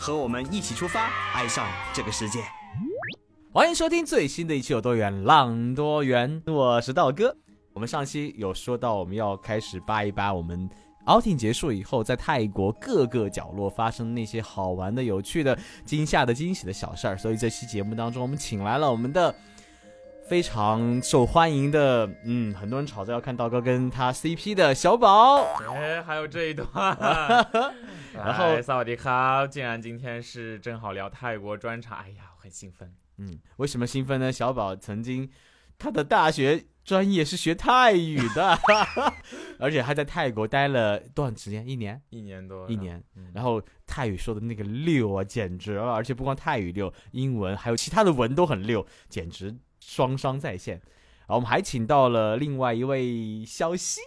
和我们一起出发，爱上这个世界。欢迎收听最新的一期有多远浪多远，我是道哥。我们上期有说到，我们要开始扒一扒我们 outing 结束以后，在泰国各个角落发生那些好玩的、有趣的、惊吓的、惊喜的小事儿。所以这期节目当中，我们请来了我们的非常受欢迎的，嗯，很多人吵着要看道哥跟他 CP 的小宝。哎，还有这一段，然后哎萨瓦迪卡，竟然今天是正好聊泰国专场，哎呀，我很兴奋。嗯，为什么兴奋呢？小宝曾经他的大学专业是学泰语的，而且还在泰国待了多长时间？一年，一年多，一年。嗯然后泰语说的那个溜啊，简直了！而且不光泰语溜，英文还有其他的文都很溜，简直双双在线。然后我们还请到了另外一位小西。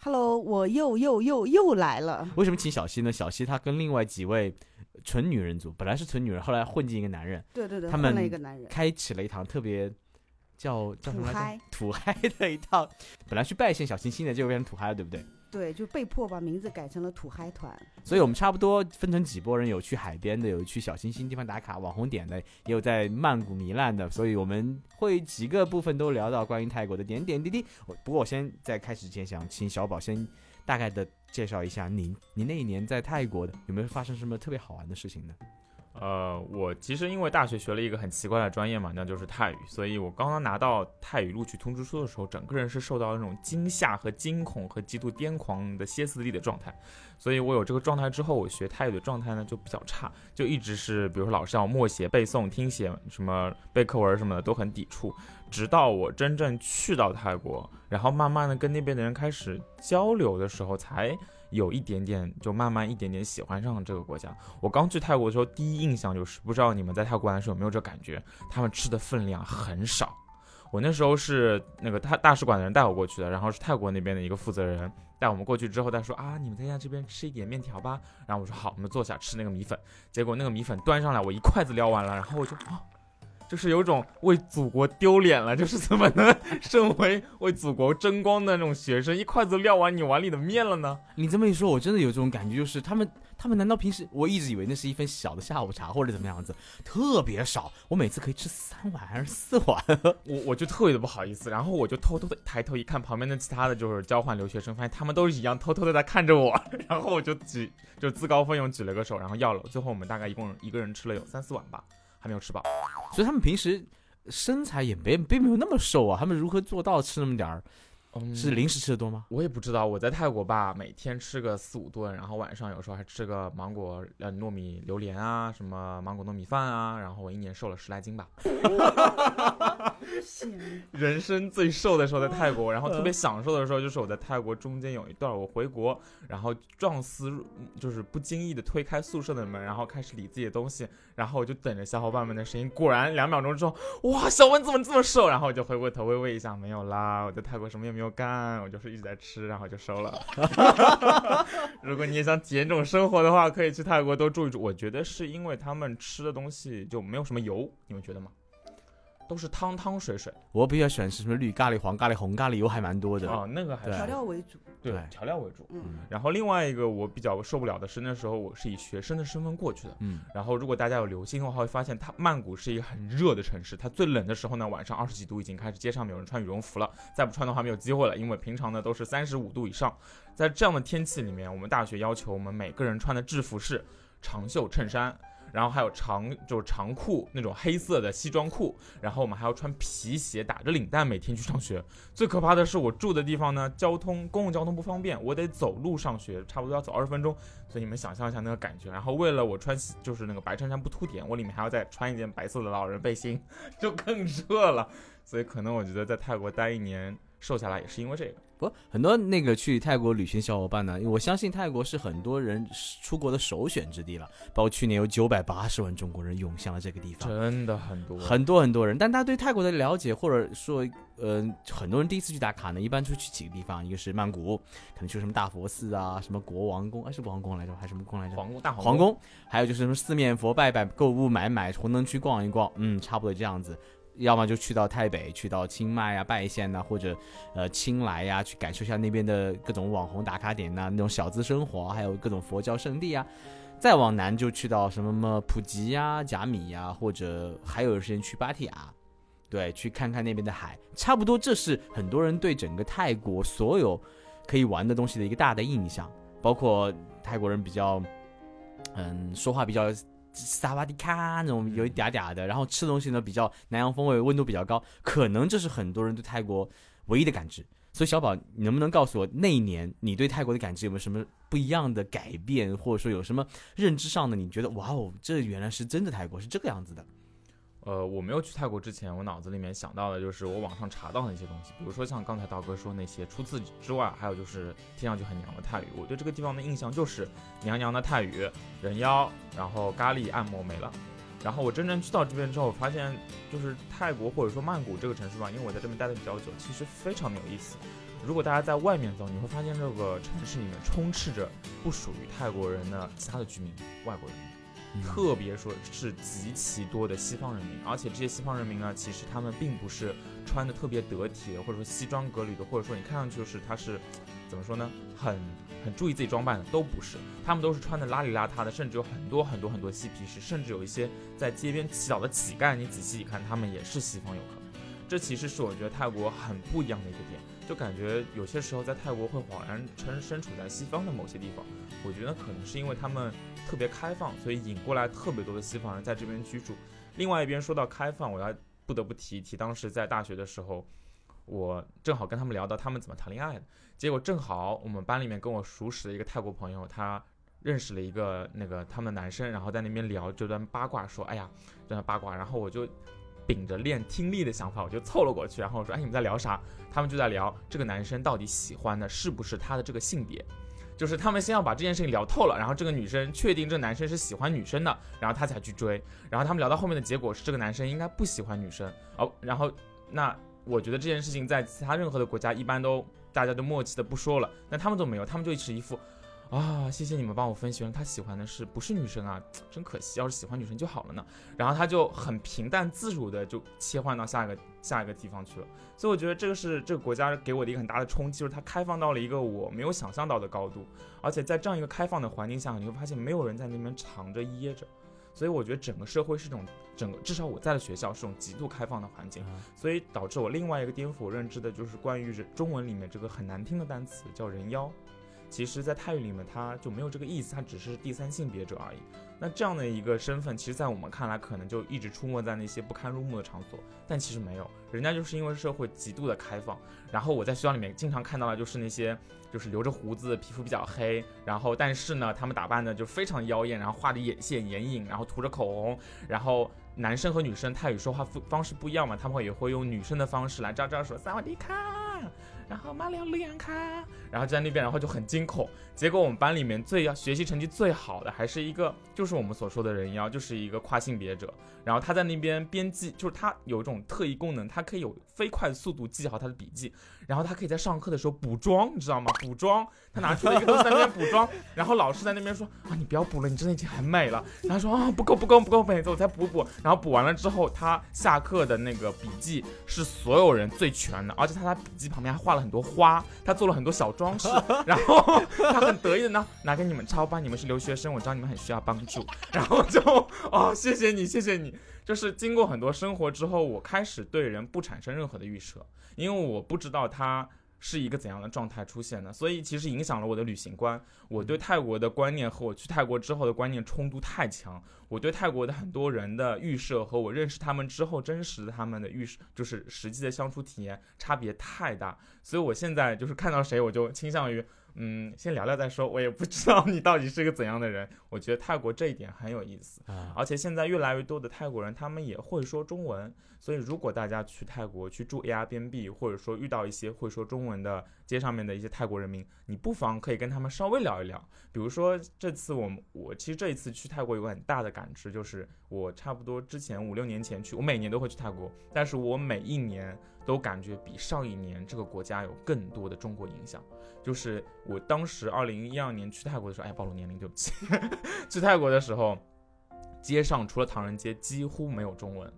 Hello，我又又又又来了。为什么请小西呢？小西她跟另外几位纯女人组，本来是纯女人，后来混进一个男人，对对对，他们一个男人，开启了一堂特别叫叫什么来着土嗨？土嗨的一套。本来去拜见小清新的，结果变成土嗨了，对不对？对，就被迫把名字改成了土嗨团。所以我们差不多分成几拨人，有去海边的，有去小清新地方打卡网红点的，也有在曼谷糜烂的。所以我们会几个部分都聊到关于泰国的点点滴滴。我不过我先在开始之前，想请小宝先大概的介绍一下您，您那一年在泰国的有没有发生什么特别好玩的事情呢？呃，我其实因为大学学了一个很奇怪的专业嘛，那就是泰语，所以我刚刚拿到泰语录取通知书的时候，整个人是受到那种惊吓和惊恐和极度癫狂的歇斯底里的状态。所以我有这个状态之后，我学泰语的状态呢就比较差，就一直是比如说老师让我默写、背诵、听写什么背课文什么的都很抵触，直到我真正去到泰国，然后慢慢的跟那边的人开始交流的时候，才有一点点就慢慢一点点喜欢上这个国家。我刚去泰国的时候，第一印象就是不知道你们在泰国玩的时候有没有这感觉，他们吃的分量很少。我那时候是那个他大使馆的人带我过去的，然后是泰国那边的一个负责人带我们过去之后，他说啊，你们在家这边吃一点面条吧。然后我说好，我们坐下吃那个米粉。结果那个米粉端上来，我一筷子撩完了，然后我就啊，就是有种为祖国丢脸了，就是怎么能身为为祖国争光的那种学生，一筷子撂完你碗里的面了呢？你这么一说，我真的有这种感觉，就是他们，他们难道平时我一直以为那是一份小的下午茶或者怎么样子，特别少，我每次可以吃三碗还是四碗？我我就特别的不好意思，然后我就偷偷的抬头一看，旁边的其他的就是交换留学生，发现他们都是一样，偷偷的在看着我，然后我就举就自告奋勇举了个手，然后要了，最后我们大概一共一个人吃了有三四碗吧，还没有吃饱。所以他们平时身材也没并没有那么瘦啊，他们如何做到吃那么点儿？嗯是零食吃的多吗？我也不知道，我在泰国吧，每天吃个四五顿，然后晚上有时候还吃个芒果呃糯米榴莲啊，什么芒果糯米饭啊，然后我一年瘦了十来斤吧。人生最瘦的时候在泰国，然后特别享受的时候就是我在泰国中间有一段我回国，然后撞思就是不经意的推开宿舍的门，然后开始理自己的东西，然后我就等着小伙伴们的声音，果然两秒钟之后，哇，小文怎么这么瘦？然后我就回过头微微一笑，没有啦，我在泰国什么也没没有干，我就是一直在吃，然后就收了。如果你也想体验这种生活的话，可以去泰国多住一住。我觉得是因为他们吃的东西就没有什么油，你们觉得吗？都是汤汤水水我比较喜欢吃什么绿咖喱、黄咖喱、红咖喱，油还蛮多的。啊，那个还是调料为主。对对调料为主。嗯，然后另外一个我比较受不了的是，那时候我是以学生的身份过去的。嗯，然后如果大家有留心的话，会发现它曼谷是一个很热的城市。它最冷的时候呢，晚上二十几度，已经开始街上没有人穿羽绒服了。再不穿的话没有机会了，因为平常呢都是三十五度以上。在这样的天气里面，我们大学要求我们每个人穿的制服是长袖衬衫。然后还有长就是长裤那种黑色的西装裤，然后我们还要穿皮鞋，打着领带每天去上学。最可怕的是我住的地方呢，交通公共交通不方便，我得走路上学，差不多要走二十分钟。所以你们想象一下那个感觉。然后为了我穿就是那个白衬衫不凸点，我里面还要再穿一件白色的老人背心，就更热了。所以可能我觉得在泰国待一年，瘦下来也是因为这个。不，很多那个去泰国旅行小伙伴呢，我相信泰国是很多人出国的首选之地了。包括去年有九百八十万中国人涌向了这个地方，真的很多很多很多人。但大家对泰国的了解，或者说，呃，很多人第一次去打卡呢，一般就去几个地方，一个是曼谷，可能去什么大佛寺啊，什么国王宫，哎，是国王宫来着，还是什么宫来着？皇宫大皇宫。还有就是什么四面佛拜拜、购物买买、红灯区逛一逛，嗯，差不多这样子。要么就去到台北，去到清迈啊、拜县呐，或者呃清莱呀，去感受一下那边的各种网红打卡点呐，那种小资生活，还有各种佛教圣地啊。再往南就去到什么什么普吉呀、甲米呀，或者还有时间去芭提雅，对，去看看那边的海。差不多，这是很多人对整个泰国所有可以玩的东西的一个大的印象，包括泰国人比较，嗯，说话比较。萨瓦迪卡那种有一嗲嗲的，然后吃东西呢比较南洋风味，温度比较高，可能这是很多人对泰国唯一的感知。所以小宝，你能不能告诉我那一年你对泰国的感知有没有什么不一样的改变，或者说有什么认知上的你觉得哇哦，这原来是真的泰国是这个样子的？呃，我没有去泰国之前，我脑子里面想到的就是我网上查到的一些东西，比如说像刚才道哥说那些，除此之外，还有就是听上去很娘的泰语。我对这个地方的印象就是娘娘的泰语，人妖，然后咖喱按摩没了。然后我真正去到这边之后，发现就是泰国或者说曼谷这个城市吧，因为我在这边待的比较久，其实非常的有意思。如果大家在外面走，你会发现这个城市里面充斥着不属于泰国人的其他的居民，外国人。特别说是极其多的西方人民，而且这些西方人民呢，其实他们并不是穿的特别得体的，或者说西装革履的，或者说你看上去就是他是怎么说呢，很很注意自己装扮的，都不是，他们都是穿的邋里邋遢的，甚至有很多很多很多嬉皮士，甚至有一些在街边乞讨的乞丐，你仔细一看，他们也是西方游客。这其实是我觉得泰国很不一样的一个点，就感觉有些时候在泰国会恍然身身处在西方的某些地方。我觉得可能是因为他们特别开放，所以引过来特别多的西方人在这边居住。另外一边说到开放，我要不得不提一提，当时在大学的时候，我正好跟他们聊到他们怎么谈恋爱的。结果正好我们班里面跟我熟识的一个泰国朋友，他认识了一个那个他们男生，然后在那边聊这段八卦，说哎呀这段八卦，然后我就。秉着练听力的想法，我就凑了过去，然后我说：“哎，你们在聊啥？”他们就在聊这个男生到底喜欢的是不是他的这个性别，就是他们先要把这件事情聊透了，然后这个女生确定这男生是喜欢女生的，然后他才去追。然后他们聊到后面的结果是，这个男生应该不喜欢女生哦。然后那我觉得这件事情在其他任何的国家一般都大家都默契的不说了，但他们都没有，他们就持一副。啊，谢谢你们帮我分析了，他喜欢的是不是女生啊？真可惜，要是喜欢女生就好了呢。然后他就很平淡自如的就切换到下一个下一个地方去了。所以我觉得这个是这个国家给我的一个很大的冲击，就是它开放到了一个我没有想象到的高度。而且在这样一个开放的环境下，你会发现没有人在那边藏着掖着。所以我觉得整个社会是种整个，至少我在的学校是种极度开放的环境。所以导致我另外一个颠覆我认知的就是关于人中文里面这个很难听的单词叫人妖。其实，在泰语里面，它就没有这个意思，它只是第三性别者而已。那这样的一个身份，其实，在我们看来，可能就一直出没在那些不堪入目的场所。但其实没有，人家就是因为社会极度的开放。然后我在学校里面经常看到的，就是那些就是留着胡子、皮肤比较黑，然后但是呢，他们打扮的就非常妖艳，然后画的眼线、眼影，然后涂着口红，然后男生和女生泰语说话方式不一样嘛，他们会也会用女生的方式来招招手，萨瓦迪卡。然后马里奥利安卡，然后就在那边，然后就很惊恐。结果我们班里面最要学习成绩最好的，还是一个就是我们所说的人妖，就是一个跨性别者。然后他在那边编辑，就是他有一种特异功能，他可以有飞快的速度记好他的笔记。然后他可以在上课的时候补妆，你知道吗？补妆，他拿出了一个东西在那边补妆。然后老师在那边说啊，你不要补了，你真的已经很美了。他说啊，不够不够不够美，我再补补。然后补完了之后，他下课的那个笔记是所有人最全的，而且他在笔记旁边还画了很多花，他做了很多小装饰。然后他很得意的呢，拿给你们抄吧，你们是留学生，我知道你们很需要帮助。然后就哦，谢谢你，谢谢你。就是经过很多生活之后，我开始对人不产生任何的预设，因为我不知道他是一个怎样的状态出现的，所以其实影响了我的旅行观。我对泰国的观念和我去泰国之后的观念冲突太强，我对泰国的很多人的预设和我认识他们之后真实的他们的预设，就是实际的相处体验差别太大，所以我现在就是看到谁我就倾向于嗯，先聊聊再说。我也不知道你到底是个怎样的人。我觉得泰国这一点很有意思，啊，而且现在越来越多的泰国人，他们也会说中文。所以如果大家去泰国去住 Airbnb，或者说遇到一些会说中文的街上面的一些泰国人民，你不妨可以跟他们稍微聊一聊。比如说这次我我其实这一次去泰国有个很大的感知，就是我差不多之前五六年前去，我每年都会去泰国，但是我每一年都感觉比上一年这个国家有更多的中国影响。就是我当时二零一二年去泰国的时候，哎，暴露年龄，对不起。去泰国的时候，街上除了唐人街几乎没有中文，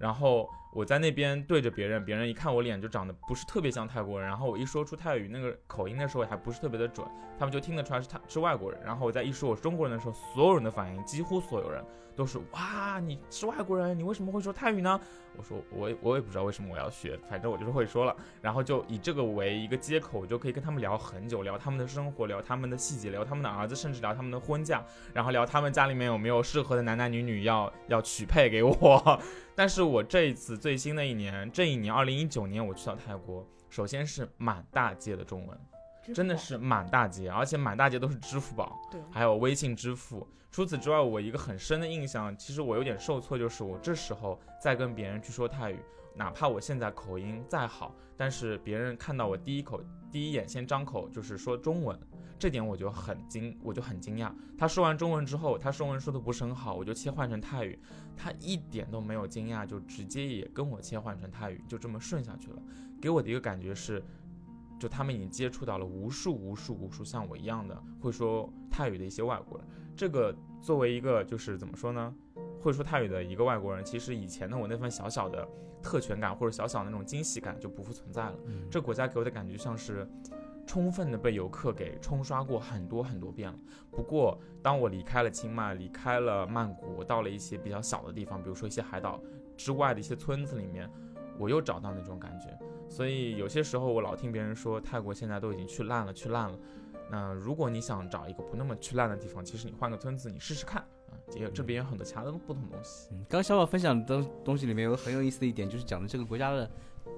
然后我在那边对着别人，别人一看我脸就长得不是特别像泰国人，然后我一说出泰语那个口音的时候还不是特别的准，他们就听得出来是他是外国人。然后我再一说我是中国人的时候，所有人的反应，几乎所有人都是哇，你是外国人，你为什么会说泰语呢？我说我也我也不知道为什么我要学，反正我就是会说了。然后就以这个为一个接口，我就可以跟他们聊很久，聊他们的生活，聊他们的细节，聊他们的儿子，甚至聊他们的婚嫁，然后聊他们家里面有没有适合的男男女女要要许配给我。但是我这一次最新的一年，这一年二零一九年我去到泰国，首先是满大街的中文，真的是满大街，而且满大街都是支付宝，对还有微信支付。除此之外，我一个很深的印象，其实我有点受挫，就是我这时候在跟别人去说泰语，哪怕我现在口音再好，但是别人看到我第一口第一眼先张口就是说中文，这点我就很惊，我就很惊讶。他说完中文之后，他中文说的不是很好，我就切换成泰语，他一点都没有惊讶，就直接也跟我切换成泰语，就这么顺下去了。给我的一个感觉是，就他们已经接触到了无数无数无数像我一样的会说泰语的一些外国人。这个作为一个就是怎么说呢，会说泰语的一个外国人，其实以前的我那份小小的特权感或者小小的那种惊喜感就不复存在了。嗯这国家给我的感觉像是充分的被游客给冲刷过很多很多遍了。不过，当我离开了清迈，离开了曼谷，到了一些比较小的地方，比如说一些海岛之外的一些村子里面，我又找到那种感觉。所以有些时候我老听别人说泰国现在都已经去烂了，去烂了。那如果你想找一个不那么去烂的地方，其实你换个村子，你试试看啊，也有这边有很多其他的不同东西。嗯刚刚小宝分享的东东西里面有个很有意思的一点，就是讲的这个国家的，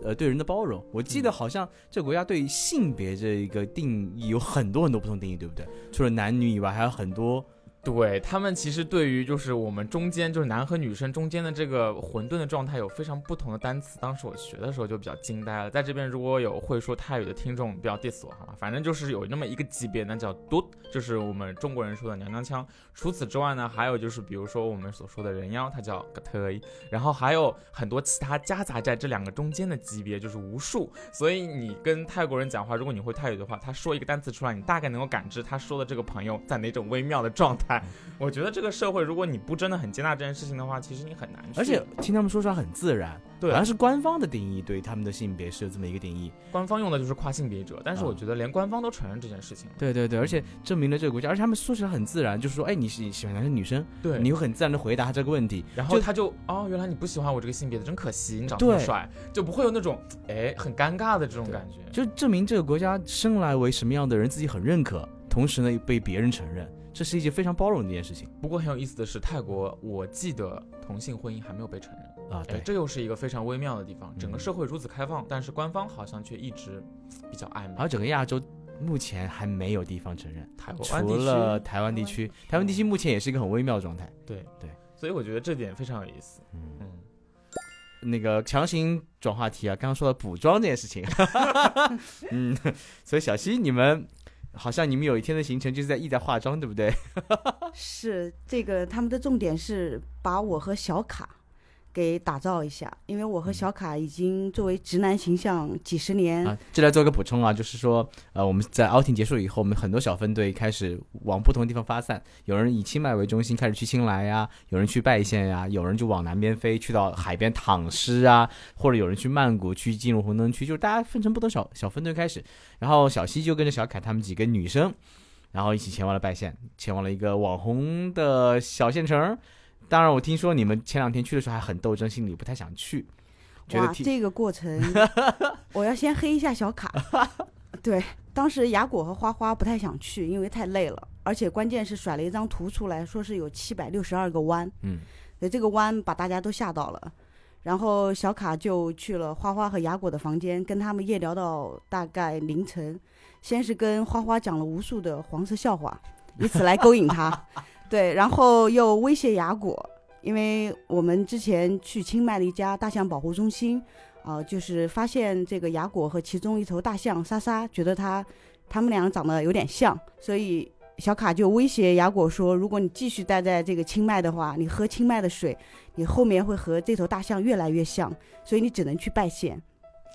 呃，对人的包容。我记得好像这个国家对性别这一个定义有很多很多不同定义，对不对？除了男女以外，还有很多。对他们其实对于就是我们中间就是男和女生中间的这个混沌的状态有非常不同的单词。当时我学的时候就比较惊呆了。在这边如果有会说泰语的听众，不要 diss 我好吗？反正就是有那么一个级别，那叫嘟，就是我们中国人说的娘娘腔。除此之外呢，还有就是比如说我们所说的人妖，它叫 g a t 然后还有很多其他夹杂在这两个中间的级别，就是无数。所以你跟泰国人讲话，如果你会泰语的话，他说一个单词出来，你大概能够感知他说的这个朋友在哪种微妙的状态。我觉得这个社会，如果你不真的很接纳这件事情的话，其实你很难去。而且听他们说出来很自然，对好像是官方的定义对他们的性别是有这么一个定义。官方用的就是跨性别者，但是啊我觉得连官方都承认这件事情了。对对对，而且证明了这个国家，而且他们说起来很自然，就是说，哎，你是喜欢男生女生，对你会很自然的回答他这个问题。然后他就哦，原来你不喜欢我这个性别的，真可惜，你长这么帅，就不会有那种哎很尴尬的这种感觉。就证明这个国家生来为什么样的人自己很认可，同时呢被别人承认，这是一件非常包容的一件事情不过很有意思的是，泰国我记得同性婚姻还没有被承认。啊。哎，对，这又是一个非常微妙的地方。整个嗯社会如此开放，但是官方好像却一直比较暧昧。而整个亚洲目前还没有地方承认，台湾地除了，台湾地区，台湾地区目前也是一个很微妙的状态。对对，所以我觉得这点非常有意思。嗯，嗯。那个强行转话题啊，刚刚说到补妆这件事情，嗯，所以小溪你们好像你们有一天的行程就是在意在化妆，对不对？是这个，他们的重点是把我和小卡给打造一下，因为我和小卡已经作为直男形象几十年，啊，这来做一个补充啊，就是说，呃，我们在 outing 结束以后，我们很多小分队开始往不同地方发散，有人以清迈为中心开始去清莱呀，有人去拜县呀，有人就往南边飞，去到海边躺尸啊，或者有人去曼谷去进入红灯区，就是大家分成不同小小分队开始，然后小西就跟着小凯他们几个女生，然后一起前往了拜县，前往了一个网红的小县城。当然，我听说你们前两天去的时候还很斗争，心里不太想去，觉得哇，替这个过程 我要先黑一下小卡。对，当时雅果和花花不太想去，因为太累了，而且关键是甩了一张图出来，说是有七百六十二个弯，嗯。所以这个弯把大家都吓到了。然后小卡就去了花花和雅果的房间，跟他们夜聊到大概凌晨。先是跟花花讲了无数的黄色笑话，以此来勾引他。对，然后又威胁雅果，因为我们之前去清迈的一家大象保护中心，啊、就是发现这个雅果和其中一头大象莎莎，觉得它它们俩长得有点像，所以小卡就威胁雅果说，如果你继续待在这个清迈的话，你喝清迈的水，你后面会和这头大象越来越像，所以你只能去拜县。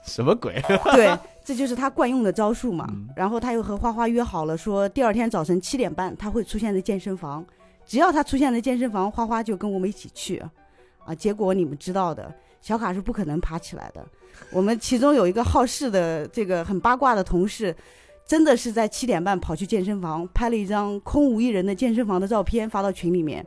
什么鬼？对，这就是他惯用的招数嘛。嗯然后他又和花花约好了，说第二天早晨七点半他会出现在健身房，只要他出现在健身房，花花就跟我们一起去。啊，结果你们知道的，小卡是不可能爬起来的。我们其中有一个好事的这个很八卦的同事，真的是在七点半跑去健身房，拍了一张空无一人的健身房的照片发到群里面。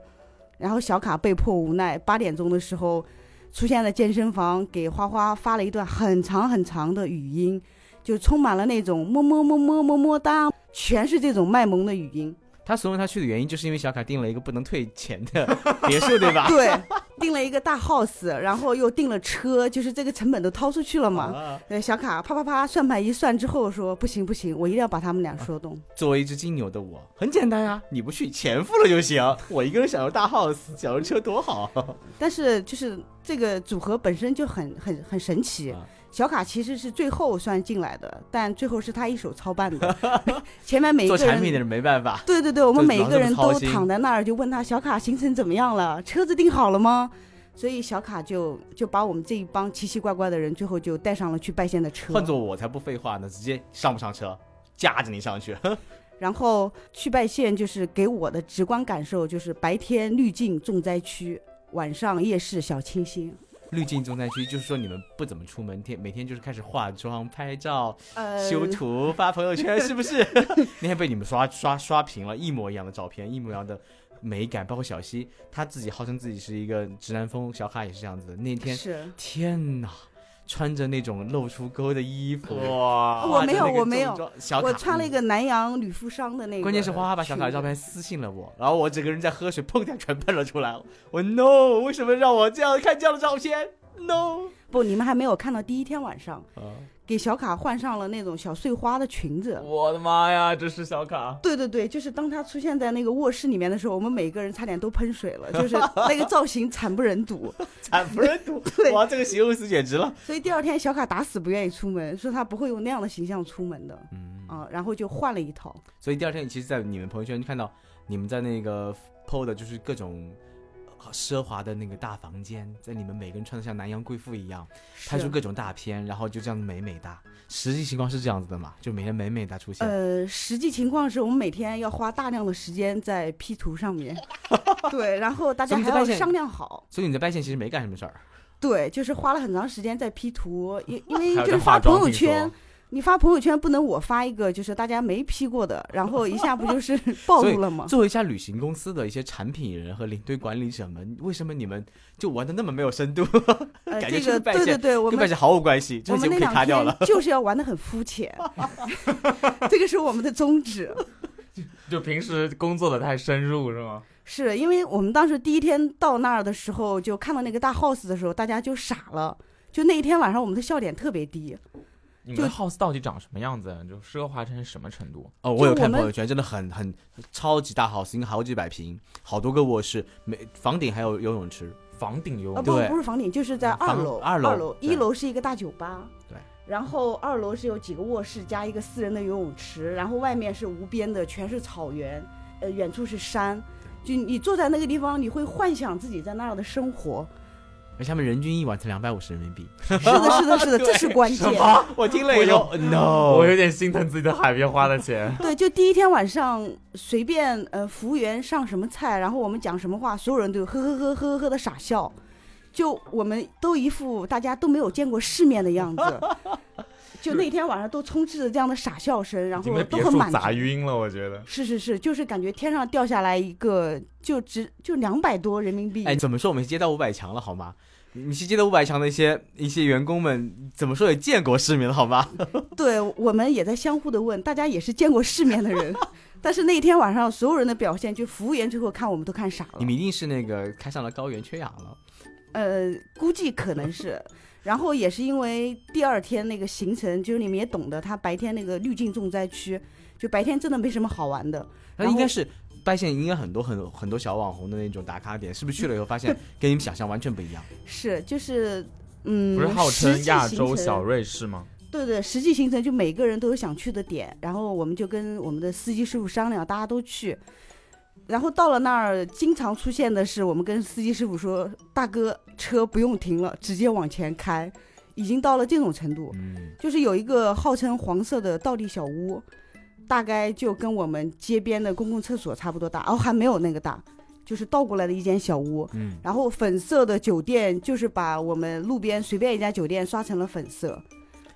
然后小卡被迫无奈，八点钟的时候出现在健身房，给花花发了一段很长很长的语音，就充满了那种么么么么么么哒，全是这种卖萌的语音。他怂恿他去的原因，就是因为小卡订了一个不能退钱的 别墅，对吧？对，订了一个大 house，然后又订了车，就是这个成本都掏出去了嘛。啊对，小卡啪啪啪算盘一算之后说不行不行，我一定要把他们俩说动。作为一只金牛的我，很简单呀，你不去，钱付了就行。我一个人享受大 house，享受车多好。但是就是这个组合本身就很很很神奇啊。小卡其实是最后算进来的，但最后是他一手操办的。前面每一个人做产品的人没办法，对对对，我们每一个人都躺在那儿，就问他小卡行程怎么样了，车子订好了吗？所以小卡就就把我们这一帮奇奇怪怪的人，最后就带上了去拜县的车。换做我才不废话呢，直接上不上车，架着你上去。然后去拜县，就是给我的直观感受就是白天滤镜重灾区，晚上夜市小清新。滤镜重灾区就是说你们不怎么出门，天每天就是开始化妆、拍照、呃，修图、发朋友圈，是不是？那天被你们刷刷刷屏了，一模一样的照片，一模一样的美感，包括小溪，他自己号称自己是一个直男风，小卡也是这样子的。那天是天哪，穿着那种露出沟的衣服，哇，我没有我没有我穿了一嗯个南洋女富商的那个。关键是花花把小卡的照。片私信了我，然后我整个人在喝水，砰一下全喷了出来。我 no，为什么让我这样看这样的照片？no，不，你们还没有看到第一天晚上，啊，给小卡换上了那种小碎花的裙子。我的妈呀，这是小卡，对对对，就是当他出现在那个卧室里面的时候，我们每个人差点都喷水了，就是那个造型惨不忍睹。惨不忍睹。对哇，这个形容词简直了。所以第二天小卡打死不愿意出门，说他不会用那样的形象出门的嗯，啊，然后就换了一套。所以第二天，其实，在你们朋友圈看到你们在那个 PO 的，就是各种呃奢华的那个大房间，在你们每个人穿的像南洋贵妇一样，拍出各种大片，然后就这样美美哒。实际情况是这样子的嘛？就每天美美哒出现。呃，实际情况是我们每天要花大量的时间在 P 图上面，对，然后大家还要商量好，所以你在拜县其实没干什么事儿。对，就是花了很长时间在 P 图，因因为就是发朋友圈，你发朋友圈不能我发一个就是大家没 P 过的，然后一下不就是 暴露了吗？作为一家旅行公司的一些产品人和领队管理者们，为什么你们就玩的那么没有深度？呃，感觉这个对对对，我们跟拜县毫无关系，这我们那两卡掉了。天就是要玩的很肤浅，这个是我们的宗旨。就平时工作的太深入是吗？是因为我们当时第一天到那儿的时候，就看到那个大 house 的时候，大家就傻了。就那一天晚上，我们的笑点特别低。就你们的 house 到底长什么样子？就奢华成什么程度？哦，我有看朋友圈，真的很很超级大 house，应该好几百平，好多个卧室，每房顶还有游泳池。房顶游啊，泳不对不是房顶，就是在二楼。二楼楼，一楼是一个大酒吧。对。然后二楼是有几个卧室加一个私人的游泳池，然后外面是无边的，全是草原，呃，远处是山。就你坐在那个地方，你会幻想自己在那儿的生活。而且他们人均一晚才两百五十人民币。是的，是的，是的，这是关键。我听了以后后，no，我有点心疼自己的海边花的钱。对，就第一天晚上随便呃服务员上什么菜，然后我们讲什么话，所有人都呵呵呵呵呵呵的傻笑，就我们都一副大家都没有见过世面的样子。就那天晚上都充斥着这样的傻笑声，然后都很满足。砸晕了，我觉得。是是是，就是感觉天上掉下来一个，就只就两百多人民币。哎，怎么说我们接到五百强了好吗？你是接的五百强的一些一些员工们，怎么说也见过世面了好吗？对我们也在相互的问，大家也是见过世面的人，但是那天晚上所有人的表现，就服务员最后看我们都看傻了你。们一定是那个开上了高原缺氧了。呃，估计可能是。然后也是因为第二天那个行程，就是你们也懂得，他白天那个滤镜重灾区，就白天真的没什么好玩的。那应该是拜县应该很多很多很多小网红的那种打卡点，是不是去了以后发现 跟你们想象完全不一样？是就是嗯，不是号称亚洲小瑞士吗？对对，实际行程就每个人都有想去的点，然后我们就跟我们的司机师傅商量，大家都去。然后到了那儿，经常出现的是，我们跟司机师傅说：“大哥，车不用停了，直接往前开。”已经到了这种程度，嗯，就是有一个号称黄色的倒立小屋，大概就跟我们街边的公共厕所差不多大，哦，还没有那个大，就是倒过来的一间小屋。嗯，然后粉色的酒店就是把我们路边随便一家酒店刷成了粉色。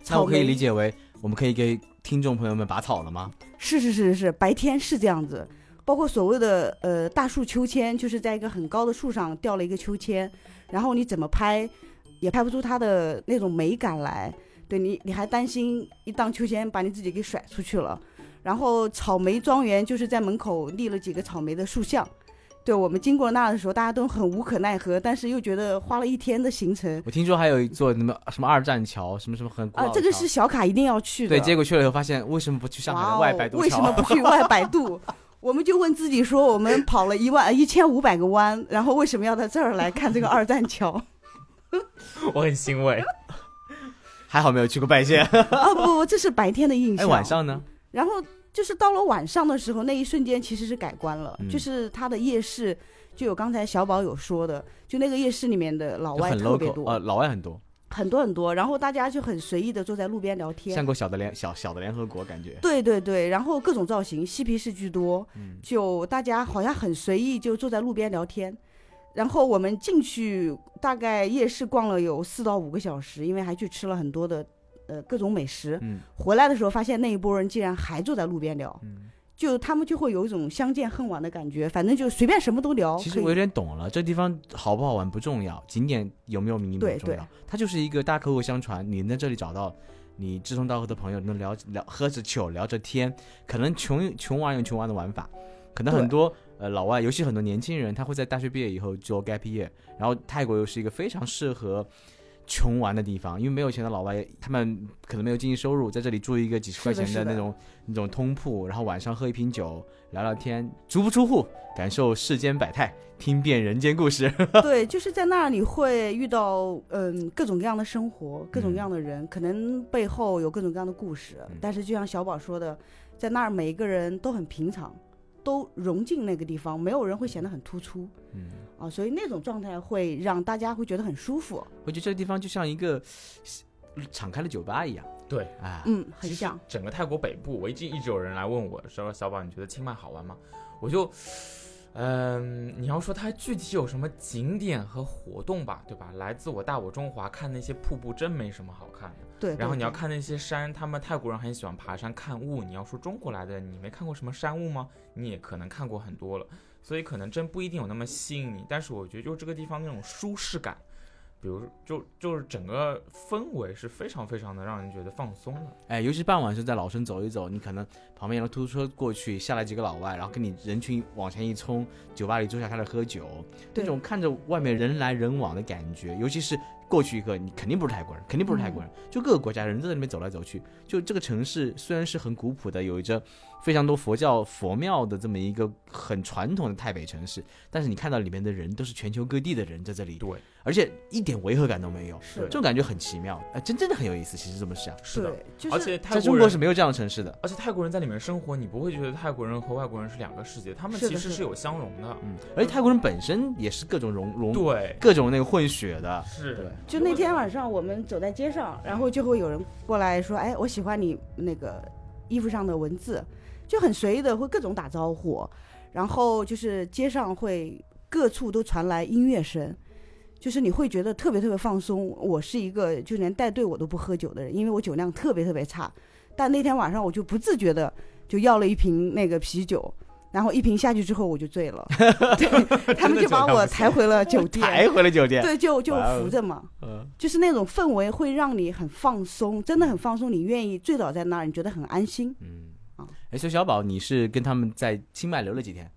那我可以理解为我们可以给听众朋友们拔草了吗？是是是是，白天是这样子，包括所谓的呃大树秋千，就是在一个很高的树上吊了一个秋千，然后你怎么拍也拍不出它的那种美感来。对你，你还担心一荡秋千把你自己给甩出去了。然后草莓庄园就是在门口立了几个草莓的塑像。对我们经过那儿的时候，大家都很无可奈何，但是又觉得花了一天的行程我听说还有一座什么什么二战桥，什么什么很古老啊，这个是小卡一定要去的。对，结果去了以后发现为什么不去上海的外百度桥？为什么不去外百度？我们就问自己说，我们跑了一万一千五百个弯，然后为什么要在这儿来看这个二战桥？我很欣慰。还好没有去过拜县。啊不不不，这是白天的印哎，象。晚上呢？然后就是到了晚上的时候，那一瞬间其实是改观了，嗯就是它的夜市，就有刚才小宝有说的，就那个夜市里面的老外特别 local，多，呃，老外很多，很多很多，然后大家就很随意的坐在路边聊天像。个小的联小小的联合国感觉。对对对，然后各种造型，嬉皮士居多，嗯就大家好像很随意，就坐在路边聊天。然后我们进去，大概夜市逛了有四到五个小时，因为还去吃了很多的呃各种美食。嗯回来的时候发现那一波人竟然还坐在路边聊，嗯，就他们就会有一种相见恨晚的感觉，反正就随便什么都聊。其实我有点懂了，这地方好不好玩不重要，景点有没有名不重要，它就是一个大口口相传，你在这里找到你志同道合的朋友，能聊聊喝着酒聊着天，可能穷穷玩有穷玩的玩法，可能很多呃老外，尤其很多年轻人，他会在大学毕业以后做 gap year，然后泰国又是一个非常适合。穷玩的地方，因为没有钱的老外，他们可能没有经济收入，在这里住一个几十块钱的那种那种通铺，然后晚上喝一瓶酒，聊聊天，足不出户，感受世间百态，听遍人间故事。对，就是在那儿你会遇到嗯各种各样的生活，各种各样的人，可能背后有各种各样的故事。嗯但是就像小宝说的，在那儿每一个人都很平常，都融进那个地方，没有人会显得很突出嗯，啊，所以那种状态会让大家会觉得很舒服。我觉得这个地方就像一个敞开的酒吧一样对，啊。嗯，很像。整个泰国北部，我一直一直有人来问我说：“小宝，你觉得清迈好玩吗？”我就，嗯、你要说它具体有什么景点和活动吧，对吧？来自我大我中华，看那些瀑布真没什么好看的。对，对对然后你要看那些山，他们泰国人很喜欢爬山看雾。你要说中国来的，你没看过什么山雾吗？你也可能看过很多了，所以可能真不一定有那么吸引你。但是我觉得就这个地方那种舒适感，比如就就是整个氛围是非常非常的让人觉得放松的。哎，尤其傍晚时候在老城走一走，你可能旁边有出租车过去，下来几个老外，然后跟你人群往前一冲，酒吧里坐下开始喝酒，那种看着外面人来人往的感觉，尤其是过去一个，你肯定不是泰国人，肯定不是泰国人，就各个国家人都在那边走来走去。就这个城市虽然是很古朴的，有着非常多佛教佛庙的这么一个很传统的台北城市，但是你看到里面的人都是全球各地的人在这里，对，而且一点违和感都没有，是这种感觉很奇妙，哎，真真的很有意思。其实这么想，是的，就是而且泰在中国是没有这样的城市的。而且泰国人在里面生活，你不会觉得泰国人和外国人是两个世界，他们其实是有相融的。嗯，而且泰国人本身也是各种融融对，各种那个混血的，是对，就那天晚上我们走在街上，然后就会有人过来说：“哎，我喜欢你那个衣服上的文字。”就很随意的会各种打招呼，然后就是街上会各处都传来音乐声，就是你会觉得特别特别放松。我是一个就连带队我都不喝酒的人，因为我酒量特别特别差。但那天晚上我就不自觉的就要了一瓶那个啤酒，然后一瓶下去之后我就醉了，对 他们就把我 抬回了酒店，抬回了酒店。对，就就扶着嘛。嗯，就是那种氛围会让你很放松，真的很放松，你愿意醉倒在那儿，你觉得很安心。嗯啊，哎，所以小宝，你是跟他们在清迈留了几天？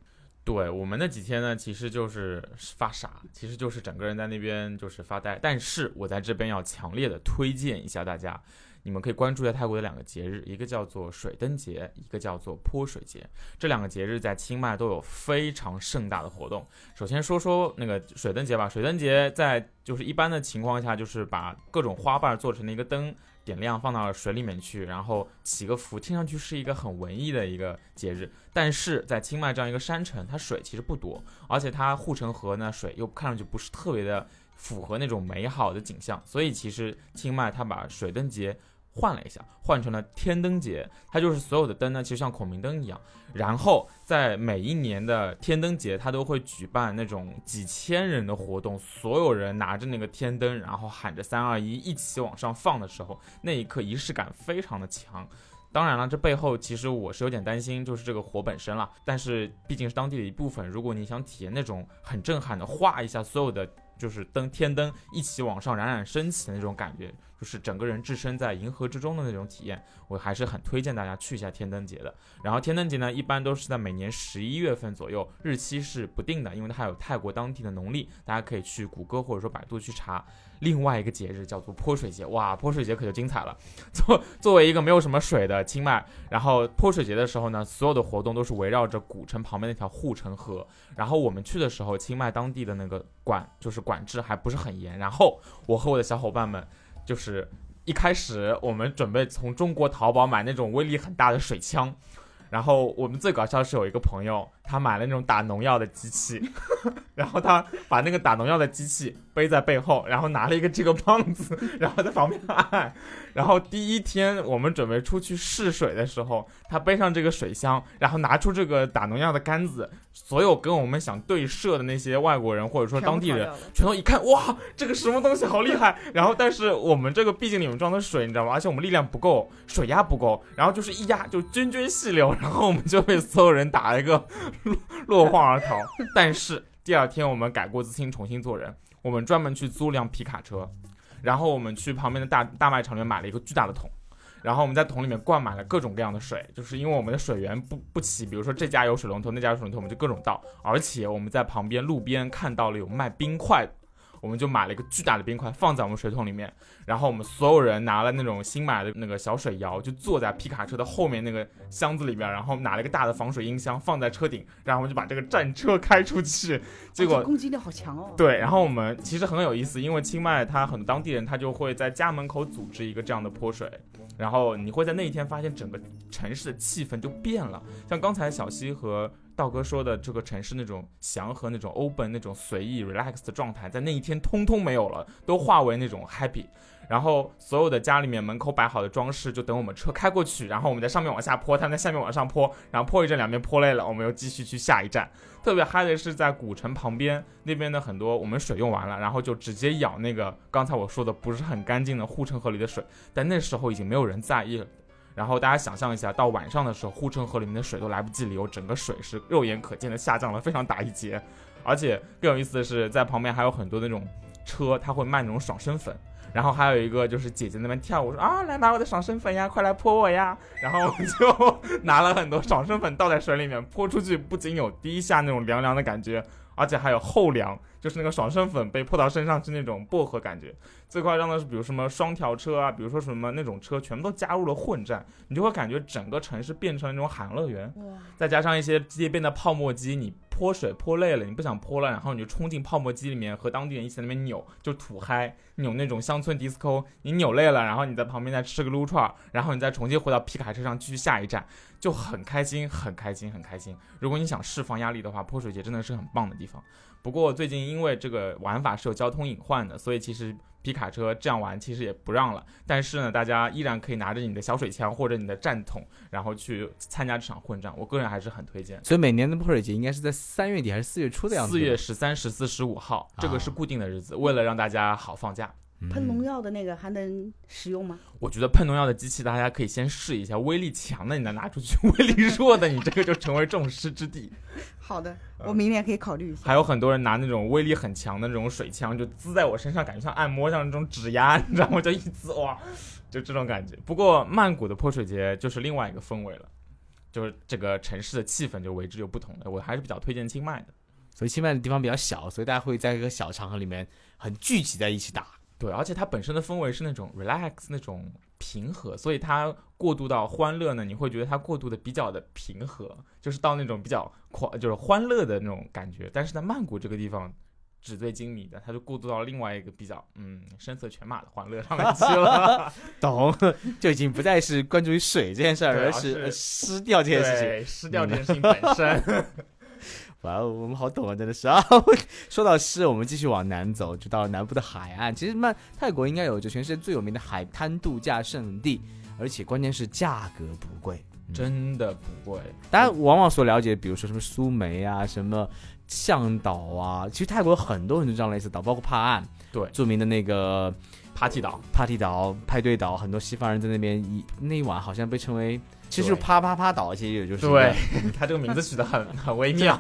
对我们那几天呢，其实就是发傻，其实就是整个人在那边就是发呆。但是我在这边要强烈的推荐一下大家，你们可以关注一下泰国的两个节日，一个叫做水灯节，一个叫做泼水节。这两个节日在清迈都有非常盛大的活动。首先说说那个水灯节吧，水灯节在就是一般的情况下，就是把各种花瓣做成的一个灯。点亮放到水里面去，然后祈个福，听上去是一个很文艺的一个节日。但是在清迈这样一个山城，它水其实不多，而且它护城河呢水又看上去不是特别的符合那种美好的景象，所以其实清迈它把水灯节。换了一下，换成了天灯节。它就是所有的灯呢，其实像孔明灯一样。然后在每一年的天灯节，它都会举办那种几千人的活动，所有人拿着那个天灯，然后喊着三二一，一起往上放的时候，那一刻仪式感非常的强。当然了，这背后其实我是有点担心，就是这个火本身了。但是毕竟是当地的一部分，如果你想体验那种很震撼的，画一下所有的。就是灯天灯一起往上冉冉升起的那种感觉，就是整个人置身在银河之中的那种体验，我还是很推荐大家去一下天灯节的。然后天灯节呢，一般都是在每年十一月份左右，日期是不定的，因为它有泰国当地的农历，大家可以去谷歌或者说百度去查。另外一个节日叫做泼水节，哇，泼水节可就精彩了。作作为一个没有什么水的清迈，然后泼水节的时候呢，所有的活动都是围绕着古城旁边那条护城河。然后我们去的时候，清迈当地的那个管就是管制还不是很严。然后我和我的小伙伴们，就是一开始我们准备从中国淘宝买那种威力很大的水枪，然后我们最搞笑是有一个朋友。他买了那种打农药的机器，然后他把那个打农药的机器背在背后，然后拿了一个这个棒子，然后在旁边按。然后第一天我们准备出去试水的时候，他背上这个水箱，然后拿出这个打农药的杆子，所有跟我们想对射的那些外国人或者说当地人，全都一看，哇，这个什么东西好厉害！然后但是我们这个毕竟里面装的水，你知道吗？而且我们力量不够，水压不够，然后就是一压就涓涓细流，然后我们就被所有人打了一个。落荒而逃，但是第二天我们改过自新，重新做人。我们专门去租辆皮卡车，然后我们去旁边的大大卖场里面买了一个巨大的桶，然后我们在桶里面灌满了各种各样的水，就是因为我们的水源不不齐，比如说这家有水龙头，那家有水龙头，我们就各种倒。而且我们在旁边路边看到了有卖冰块。我们就买了一个巨大的冰块放在我们水桶里面，然后我们所有人拿了那种新买的那个小水摇，就坐在皮卡车的后面那个箱子里边，然后拿了一个大的防水音箱放在车顶，然后我们就把这个战车开出去。结果攻击力好强哦。对，然后我们其实很有意思，因为清迈它很多当地人他就会在家门口组织一个这样的泼水，然后你会在那一天发现整个城市的气氛就变了，像刚才小西和。道哥说的这个城市那种祥和、那种 open、那种随意、relax 的状态，在那一天通通没有了，都化为那种 happy。然后所有的家里面门口摆好的装饰，就等我们车开过去，然后我们在上面往下泼，他在下面往上泼，然后泼一阵，两边泼累了，我们又继续去下一站。特别嗨的是在古城旁边那边的很多，我们水用完了，然后就直接舀那个刚才我说的不是很干净的护城河里的水，但那时候已经没有人在意了。然后大家想象一下，到晚上的时候，护城河里面的水都来不及流，整个水是肉眼可见的下降了非常大一截。而且更有意思的是，在旁边还有很多那种车，他会卖那种爽身粉。然后还有一个就是姐姐那边跳舞说啊，来拿我的爽身粉呀，快来泼我呀。然后我就 拿了很多爽身粉倒在水里面泼出去，不仅有第一下那种凉凉的感觉，而且还有后凉。就是那个爽身粉被泼到身上是那种薄荷感觉，最夸张的是，比如什么双条车啊，比如说什么那种车，全部都加入了混战，你就会感觉整个城市变成了那种海乐园。再加上一些街边的泡沫机，你泼水泼累了，你不想泼了，然后你就冲进泡沫机里面和当地人一起在那边扭，就土嗨，扭那种乡村迪斯科。你扭累了，然后你在旁边再吃个撸串，然后你再重新回到皮卡车上继续下一站，就很开心，很开心，很开心。如果你想释放压力的话，泼水节真的是很棒的地方。不过最近因为这个玩法是有交通隐患的，所以其实皮卡车这样玩其实也不让了。但是呢，大家依然可以拿着你的小水枪或者你的战桶，然后去参加这场混战。我个人还是很推荐。所以每年的泼水节应该是在三月底还是四月初的样子？四月十三、十四、十五号，这个是固定的日子，为了让大家好放假。喷农药的那个还能使用吗？我觉得喷农药的机器大家可以先试一下，威力强的你再拿出去，威力弱的你这个就成为众矢之的。好的，我明年可以考虑一下。还有很多人拿那种威力很强的那种水枪，就滋在我身上，感觉像按摩，像那种指压，你知道吗？就一滋，哇，就这种感觉。不过曼谷的泼水节就是另外一个氛围了。就是这个城市的气氛就为之有不同了。我还是比较推荐清迈的。所以清迈的地方比较小，所以大家会在一个小场合里面很聚集在一起打。对，而且它本身的氛围是那种 relax 那种平和，所以它过渡到欢乐呢，你会觉得它过渡的比较的平和，就是到那种比较狂，就是欢乐的那种感觉。但是在曼谷这个地方，纸醉金迷的，它就过渡到另外一个比较嗯声色犬马的欢乐上面去了。懂，就已经不再是关注于水这件事儿，而而是湿掉这件事情。对，失掉这件事情本身。哇哦，我们好懂啊，真的是啊！说到诗，我们继续往南走，就到了南部的海岸。其实曼泰国应该有着全世界最有名的海滩度假胜地，而且关键是价格不贵。真的不贵，大家往往所了解，比如说什么苏梅啊，什么向导啊，其实泰国有很多很多这样类似的岛，包括帕岸，对著名的那个 Party 岛，Party 岛、派对岛，很多西方人在那边一那一晚好像被称为，其实就是啪啪啪岛，其实也就是对，它这个名字取得很很微妙，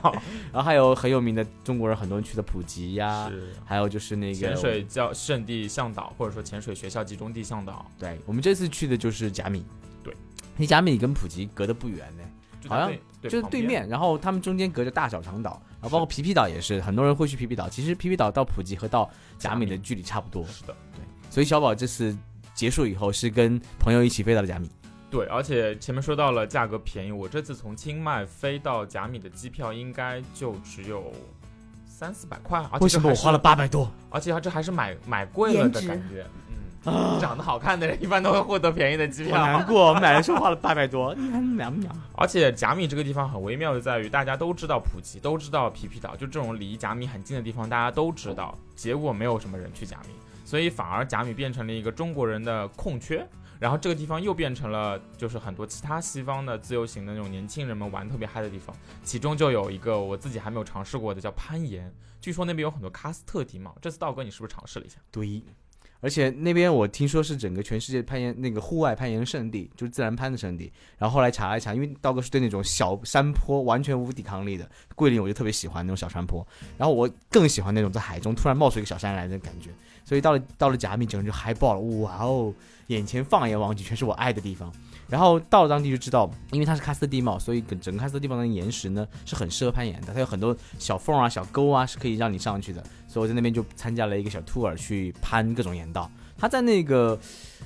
然后还有很有名的中国人很多人去的普吉呀，是还有就是那个潜水教圣地向导，或者说潜水学校集中地向导，对，我们这次去的就是甲米。对，那甲米跟普吉隔得不远呢，好像就是对，面，然后他们中间隔着大小长岛，然后包括皮皮岛也是，很多人会去皮皮岛。其实皮皮岛到普吉和到甲米的距离差不多是的，所以小宝这次结束以后是跟朋友一起飞到了甲米。对，而且前面说到了价格便宜，我这次从清迈飞到甲米的机票应该就只有三四百块，而且为什么我花了？八百多？而且这还是买买贵了的颜值感觉，嗯，长得好看的人一般都会获得便宜的机票。难过，我买的时候花了八百多，娘娘。而且甲米这个地方很微妙的在于，大家都知道普吉，都知道皮皮岛，就这种离甲米很近的地方，大家都知道，结果没有什么人去甲米，所以反而甲米变成了一个中国人的空缺。然后这个地方又变成了，就是很多其他西方的自由行的那种年轻人们玩特别嗨的地方，其中就有一个我自己还没有尝试过的叫攀岩，据说那边有很多喀斯特地貌。这次道哥你是不是尝试了一下？对，而且那边我听说是整个全世界攀岩那个户外攀岩圣地，就是自然攀的圣地。然后后来查了一查，因为道哥是对那种小山坡完全无抵抗力的，桂林我就特别喜欢那种小山坡，然后我更喜欢那种在海中突然冒出一个小山来的感觉。所以到了到了甲米，整个人就嗨爆了，哇哦！眼前放眼望去全是我爱的地方。然后到了当地就知道，因为它是喀斯特地貌，所以整整个喀斯特地方的岩石呢是很适合攀岩的，它有很多小缝啊、小沟啊是可以让你上去的。所以我在那边就参加了一个小 tour 去攀各种岩道。它在那个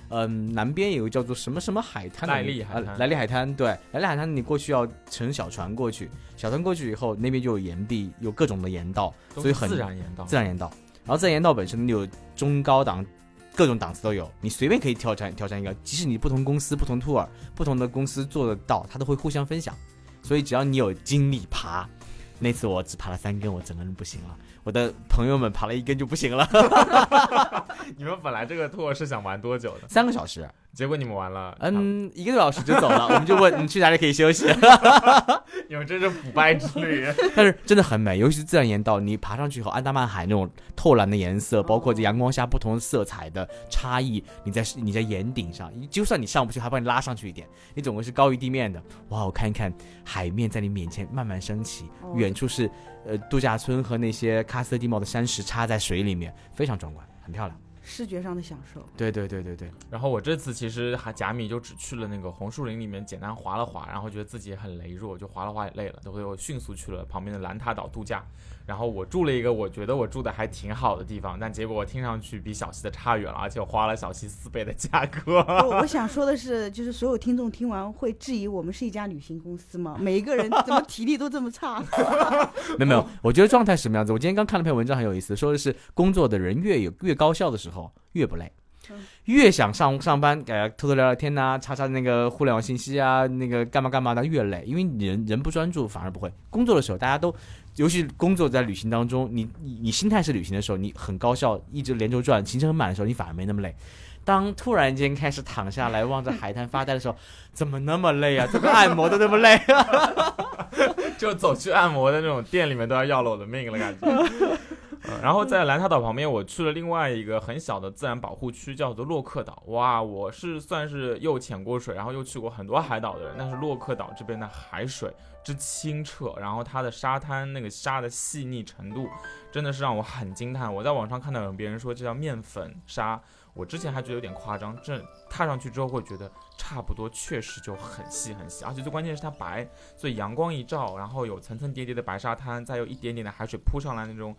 嗯、南边有个叫做什么什么海滩的，莱利海滩呃莱利海滩对，莱利海滩你过去要乘小船过去，小船过去以后那边就有岩壁，有各种的岩道，所以很自然岩道，自然岩道。然后自然岩道本身有中高档，各种档次都有，你随便可以挑战挑战一个，即使你不同公司、不同 tour、不同的公司做得到，它都会互相分享。所以只要你有精力爬，那次我只爬了三根，我整个人不行了。我的朋友们爬了一根就不行了，你们本来这个 tour 是想玩多久的？三个小时，结果你们玩了，嗯，一个多小时就走了。我们就问你去哪里可以休息，你们真是腐败之旅。但是真的很美，尤其是自然岩道，你爬上去以后，安达曼海那种透蓝的颜色，包括在阳光下不同色彩的差异，你在你在岩顶上，就算你上不去，还帮你拉上去一点，你总归是高于地面的。哇，我看一看海面在你面前慢慢升起，哦远处是呃度假村和那些喀斯特地貌的山石插在水里面，非常壮观，很漂亮。视觉上的享受。对对对对对，然后我这次其实还贾米就只去了那个红树林里面简单滑了滑，然后觉得自己也很羸弱，就滑了滑也累了，所以又迅速去了旁边的兰塔岛度假。然后我住了一个我觉得我住的还挺好的地方，但结果我听上去比小西的差远了，而且我花了小西四倍的价格。我我想说的是，就是所有听众听完会质疑我们是一家旅行公司吗？每一个人怎么体力都这么差？没有没有，我觉得状态是什么样子？我今天刚看了篇文章，很有意思，说的是工作的人越有越高效的时候越不累嗯，越想上上班，呃，偷偷聊聊天呐、查查那个互联网信息啊，那个干嘛干嘛的越累，因为你人人不专注，反而不会。工作的时候，大家都，尤其工作在旅行当中，你你你心态是旅行的时候，你很高效，一直连轴转，行程很满的时候，你反而没那么累。当突然间开始躺下来望着海滩发呆的时候，怎么那么累啊？怎么按摩都那么累啊？就走去按摩的那种店里面都要要了我的命了，感觉。嗯然后在兰塔岛旁边，我去了另外一个很小的自然保护区，叫做洛克岛。哇，我是算是又潜过水，然后又去过很多海岛的人，但是洛克岛这边的海水之清澈，然后它的沙滩那个沙的细腻程度，真的是让我很惊叹。我在网上看到有别人说这叫面粉沙，我之前还觉得有点夸张，这踏上去之后会觉得差不多，确实就很细很细，而且最关键是它白，所以阳光一照，然后有层层叠叠的白沙滩，再有一点点的海水扑上来那种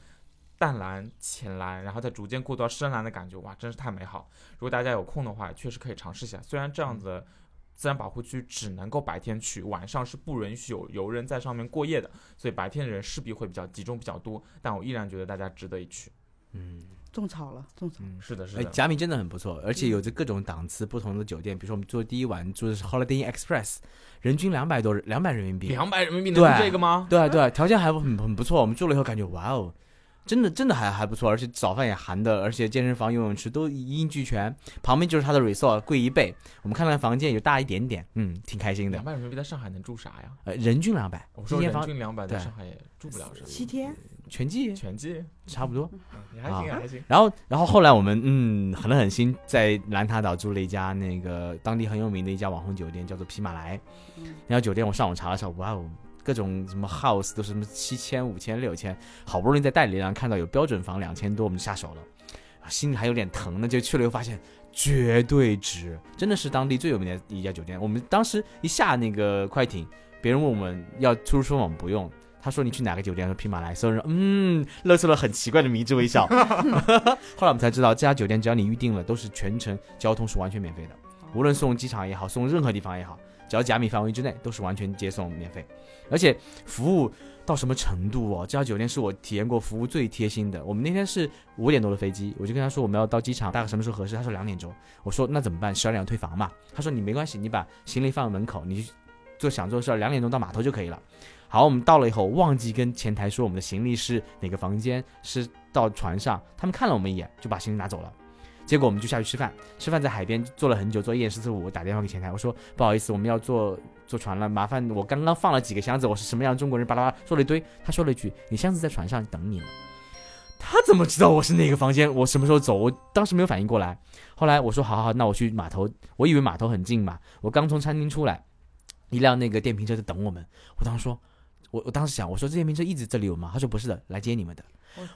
淡蓝、浅蓝，然后再逐渐过渡到深蓝的感觉，哇，真是太美好！如果大家有空的话，确实可以尝试一下。虽然这样子的自然保护区只能够白天去，晚上是不允许有游人在上面过夜的，所以白天的人势必会比较集中比较多。但我依然觉得大家值得一去。嗯，种草了，种草。嗯，是的，是的哎，的。甲米真的很不错，而且有着各种档次不同的酒店，比如说我们住的第一晚住的是 Holiday Inn Express，人均两百多两百人民币，两百人民币能住这个吗？对啊对啊，条件还很很不错。我们住了以后感觉哇哦，真的真的还还不错，而且早饭也含的，而且健身房、游泳池都一应俱全。旁边就是它的 resort，贵一倍。我们看看房间也就大一点点，嗯，挺开心的两。百人民币在上海能住啥呀？呃，人均两百，我说人均两百，在上海也住不了是吧？七天，全季全季，差不多。你还行啊，还行。然后，然后后来我们嗯狠了狠心，在兰塔岛住了一家那个当地很有名的一家网红酒店，叫做匹马来。嗯那家酒店我上网查了查，哇哦，各种什么 house 都是什么七千、五千、六千，好不容易在代理上看到有标准房两千多，我们就下手了，啊心里还有点疼呢，就去了又发现绝对值，真的是当地最有名的一家酒店。我们当时一下那个快艇，别人问我们要出租车吗，我们不用。他说你去哪个酒店？说匹马来，所有人嗯露出了很奇怪的迷之微笑。后来我们才知道，这家酒店只要你预定了，都是全程交通是完全免费的，无论送机场也好，送任何地方也好，只要甲米范围之内，都是完全接送免费。而且服务到什么程度哦？这家酒店是我体验过服务最贴心的。我们那天是五点多的飞机，我就跟他说我们要到机场，大概什么时候合适？他说两点钟。我说那怎么办？十二点要退房嘛？他说你没关系，你把行李放在门口，你去做想做的事儿，两点钟到码头就可以了。好，我们到了以后，忘记跟前台说我们的行李是哪个房间，是到船上。他们看了我们一眼，就把行李拿走了。结果我们就下去吃饭，吃饭在海边坐了很久，坐一点十四五。我打电话给前台，我说不好意思，我们要坐坐船了，麻烦我刚刚放了几个箱子，我是什么样的中国人，巴拉巴拉说了一堆。他说了一句：“你箱子在船上等你了。”他怎么知道我是哪个房间？我什么时候走？我当时没有反应过来。后来我说：“好好好，那我去码头。”我以为码头很近嘛，我刚从餐厅出来，一辆那个电瓶车在等我们。我当时说，我我当时想，我说这电瓶车一直这里有吗？他说不是的，来接你们的。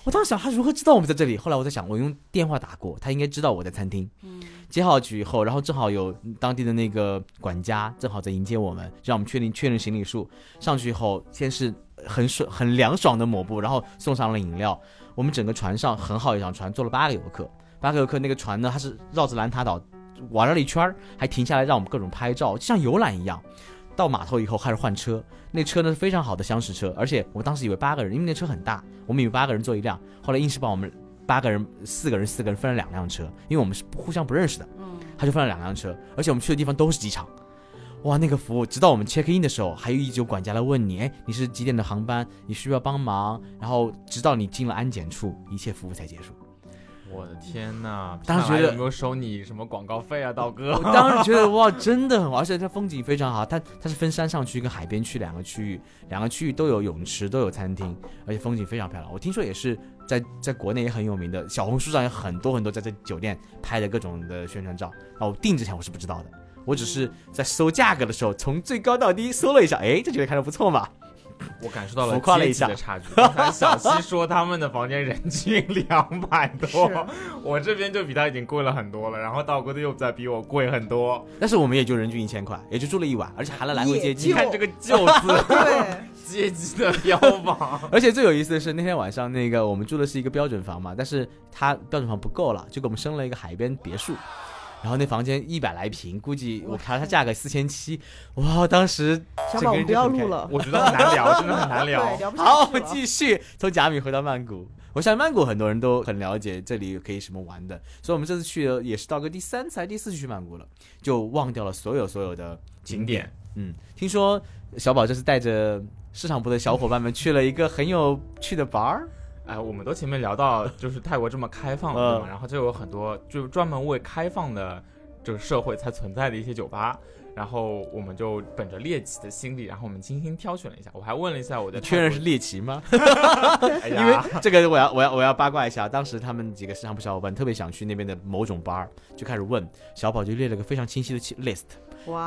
我当时想，他如何知道我们在这里？后来我在想，我用电话打过，他应该知道我在餐厅。嗯，接好去以后，然后正好有当地的那个管家正好在迎接我们，让我们确定确认行李数。上去以后，先是很爽很凉爽的抹布，然后送上了饮料。我们整个船上很好一张船，坐了八个游客，八个游客那个船呢，它是绕着兰塔岛玩了一圈儿，还停下来让我们各种拍照，就像游览一样。到码头以后开始换车，那车呢是非常好的厢式车，而且我当时以为八个人，因为那车很大，我们以为八个人坐一辆，后来硬是把我们八个人四个人四个人分了两辆车，因为我们是互相不认识的，嗯，他就分了两辆车，而且我们去的地方都是机场。哇，那个服务，直到我们 check in 的时候，还有一直有管家来问你，哎，你是几点的航班？你需要帮忙？然后直到你进了安检处，一切服务才结束。我的天呐！当时觉得有没有收你什么广告费啊，道哥我？当时觉得哇，真的很好，而且它风景非常好。它它是分山上区跟海边区两个区域，两个区域都有泳池，都有餐厅，而且风景非常漂亮。我听说也是在在国内也很有名的，小红书上有很多很多在这酒店拍的各种的宣传照。那我订之前我是不知道的，我只是在搜价格的时候从最高到低搜了一下，哎，这酒店看着不错嘛。我感受到了浮夸了一下阶级的差距。刚才小七说他们的房间人均两百多，我这边就比他已经贵了很多了，然后道哥的又在比我贵很多。但是我们也就人均一千块，也就住了一晚，而且还了来回接机。你看这个“就”字，对，阶级的标榜。而且最有意思的是，那天晚上那个我们住的是一个标准房嘛，但是他标准房不够了，就给我们升了一个海边别墅。然后那房间一百来平，估计我查它价格四千七，哇！当时小宝，我们不要录了，我觉得很难聊，真的很难聊。聊好，我们。继续从甲米回到曼谷。我相信曼谷很多人都很了解这里可以什么玩的，所以我们这次去的也是到个第三次还是第四次去曼谷了，就忘掉了所有所有的景点。嗯，听说小宝这次带着市场部的小伙伴们去了一个很有趣的 bar，哎，我们都前面聊到，就是泰国这么开放，嗯对吗？然后就有很多就专门为开放的，就是社会才存在的一些酒吧。然后我们就本着猎奇的心理，然后我们精心挑选了一下。我还问了一下我的确认是猎奇吗？国，哎因为，这个我要我要我要八卦一下，当时他们几个市场部小伙伴特别想去那边的某种 bar，就开始问小宝，就列了个非常清晰的 list，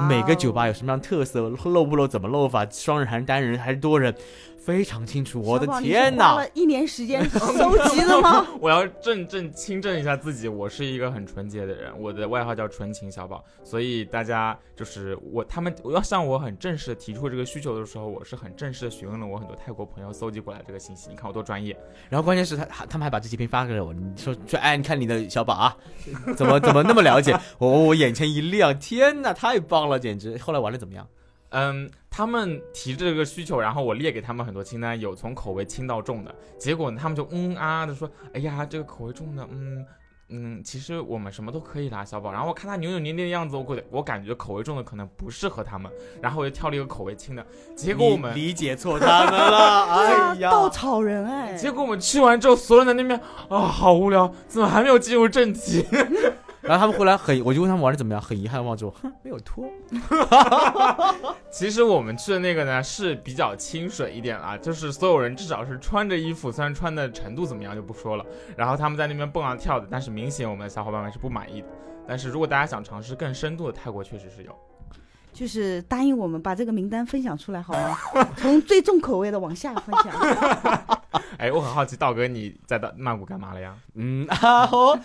每个酒吧有什么样的特色，漏不漏，怎么漏法，双人还是单人还是多人，非常清楚。我的天哪！花了一年时间搜集的吗？我要正正清正一下自己，我是一个很纯洁的人，我的外号叫纯情小宝，所以大家就是我他们我要向我很正式的提出这个需求的时候，我是很正式的询问了我很多泰国朋友搜集过来这个信息，你看我多专业。然后关键是他他他们还把这截屏发给了我，你说说，哎，你看你的小宝啊，怎么怎么那么了解？我我眼前一亮，天哪，太棒了，简直！后来玩的怎么样？嗯，他们提这个需求，然后我列给他们很多清单，有从口味轻到重的。结果呢，他们就嗯啊的说，哎呀，这个口味重的，嗯嗯，其实我们什么都可以啦，小宝。然后我看他扭扭捏捏的样子，我觉得我感觉口味重的可能不适合他们，然后我就挑了一个口味轻的。结果我们理解错他们了，哎，呀，稻草人哎，结果我们去完之后，所有人在那边啊，好无聊，怎么还没有进入正题？然后他们后来很，我就问他们玩的怎么样，很遗憾地望着我，哼，没有脱。其实我们去的那个呢是比较清水一点啊，就是所有人至少是穿着衣服，虽然穿的程度怎么样就不说了，然后他们在那边蹦啊跳的，但是明显我们的小伙伴们是不满意的。但是如果大家想尝试更深度的泰国，确实是有。就是答应我们把这个名单分享出来好吗？从最重口味的往下分享。哎，我很好奇，道哥你在曼谷干嘛了呀？嗯啊吼！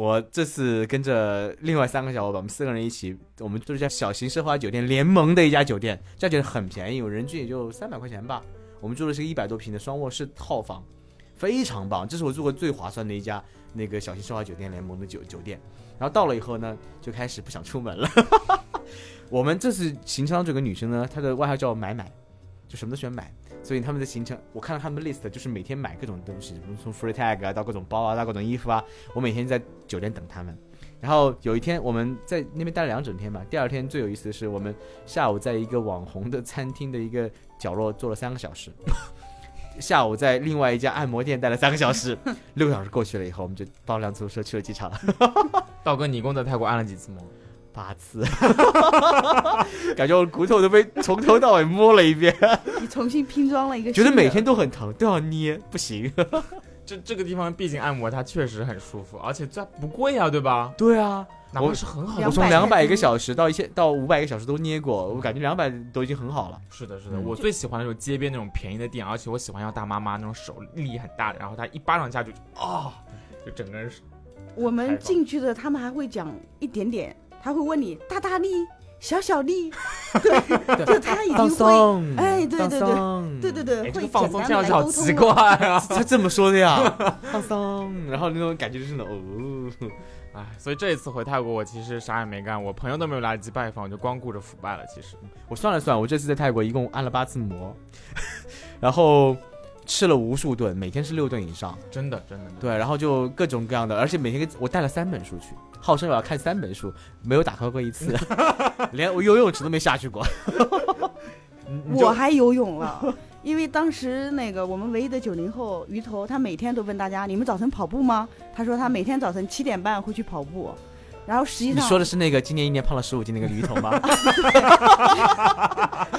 我这次跟着另外三个小伙伴，我们四个人一起，我们住一家小型奢华酒店联盟的一家酒店，这家酒店很便宜，我人均也就三百块钱吧。我们住的是一个一百多平的双卧室套房，非常棒，这是我住过最划算的一家那个小型奢华酒店联盟的酒酒店。然后到了以后呢，就开始不想出门了。我们这次行程当中有个女生呢，她的外号叫买买，就什么都喜欢买。所以他们的行程，我看到他们的 list 就是每天买各种东西，从 free tag 啊到各种包啊到各种衣服啊，我每天在酒店等他们。然后有一天我们在那边待了两整天吧，第二天最有意思的是我们下午在一个网红的餐厅的一个角落坐了三个小时，下午在另外一家按摩店待了三个小时，六个小时过去了以后，我们就包辆出租车去了机场，道哥，你一共在泰国按了几次摩？八次，感觉我骨头都被从头到尾摸了一遍，你重新拼装了一个，觉得每天。都很疼，都要捏，不行。这这个地方毕竟按摩它确实很舒服，而且这不贵啊，对吧？对啊，哪怕是很好的我从200两百个小时到一千到五百个小时都捏过，我感觉两百都已经很好了。是的，是的，嗯我最喜欢那种街边那种便宜的店，而且我喜欢要大妈妈那种手力很大的，然后她一巴掌下去就啊、就整个人是我们进去的，他们还会讲一点点，他会问你大大力、小小力，对，就他已经会，松。哎对对对。对对对对，哎，这会个放松简听上去好单地来沟通奇怪啊！他这么说的呀，放松，然后那种感觉就是那种哦，哎，所以这一次回泰国，我其实啥也没干，我朋友都没有来得及拜访，我就光顾着腐败了。其实，我算了算，我这次在泰国一共按了八次摩，然后吃了无数顿，每天是六顿以上，真的真的，对，然后就各种各样的，而且每天我带了三本书去，号称我要看三本书，没有打开过一次，连我游泳池都没下去过。我还游泳了，因为当时那个我们唯一的九零后鱼头，他每天都问大家：你们早晨跑步吗？他说他每天早晨七点半会去跑步，然后实际上你说的是那个今年一年胖了十五斤那个驴头吗？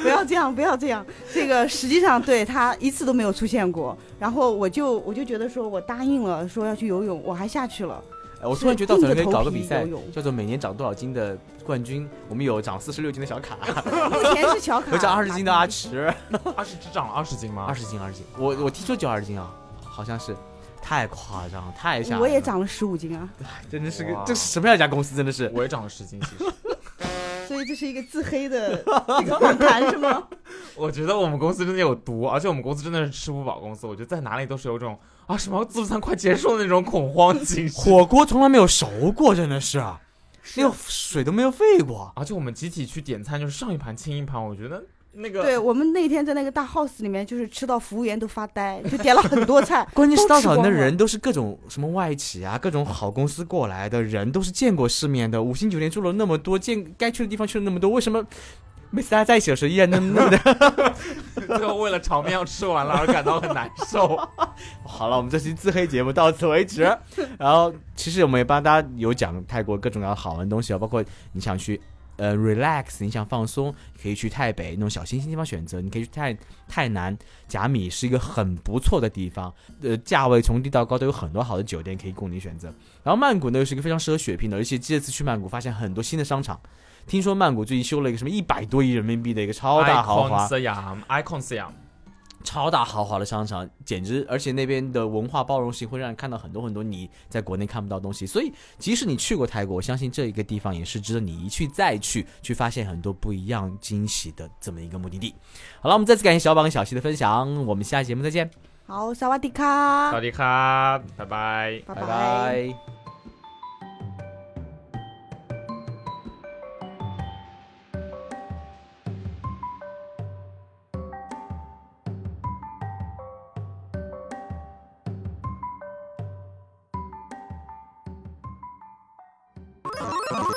不要这样，不要这样。这个实际上对他一次都没有出现过。然后我就我就觉得说我答应了，说要去游泳，我还下去了。哎我突然觉得到时候可以搞个比赛叫做每年长多少斤的冠军。我们有长四十六斤的小卡，目前是小卡，有长二十斤的阿池，二十只长了二十斤吗？二十斤，二十斤。我我听说就二十斤啊，好像是，太夸张，了，太吓人了。我也，长了十五斤啊，真的是个这是什么样一家公司？真的是。我也长了十斤，其实。所以这是一个自黑的 一个访谈是吗？我觉得我们公司真的有毒，而且我们公司真的是吃不饱公司。我觉得在哪里都是有种啊什么自助餐快结束的那种恐慌情绪。火锅从来没有熟过，真的是，啊那个水都没有沸过。而且我们集体去点餐，就是上一盘清一盘，我觉得那个对我们那天在那个大 house 里面，就是吃到服务员都发呆，就点了很多菜。关键是到场的人都是各种什么外企啊，各种好公司过来的人，都是见过世面的。五星酒店住了那么多，见该去的地方去了那么多，为什么每次大家在一起的时候依然那么那么的？最后为了炒面要吃完了而感到很难受。好了，我们这期自黑节目到此为止。然后其实我们也帮大家有讲泰国各种各样好玩的东西啊，包括你想去。呃 relax，你想放松，可以去太北那种小清新地方选择，你可以去泰泰南甲米是一个很不错的地方，呃，价位从低到高都有很多好的酒店可以供你选择。然后曼谷呢又是一个非常适合血拼的，而且这次去曼谷发现很多新的商场。听说曼谷最近修了一个什么一百多亿人民币的一个超大豪华 Icon Siam，Icon Siam，超大豪华的商场，简直！而且那边的文化包容性会让人看到很多很多你在国内看不到的东西。所以，即使你去过泰国，我相信这一个地方也是值得你一去再去，去发现很多不一样惊喜的这么一个目的地。好了，我们再次感谢小宝跟小溪的分享，我们下期节目再见，好，萨瓦迪卡，萨瓦迪卡，拜拜。拜拜拜。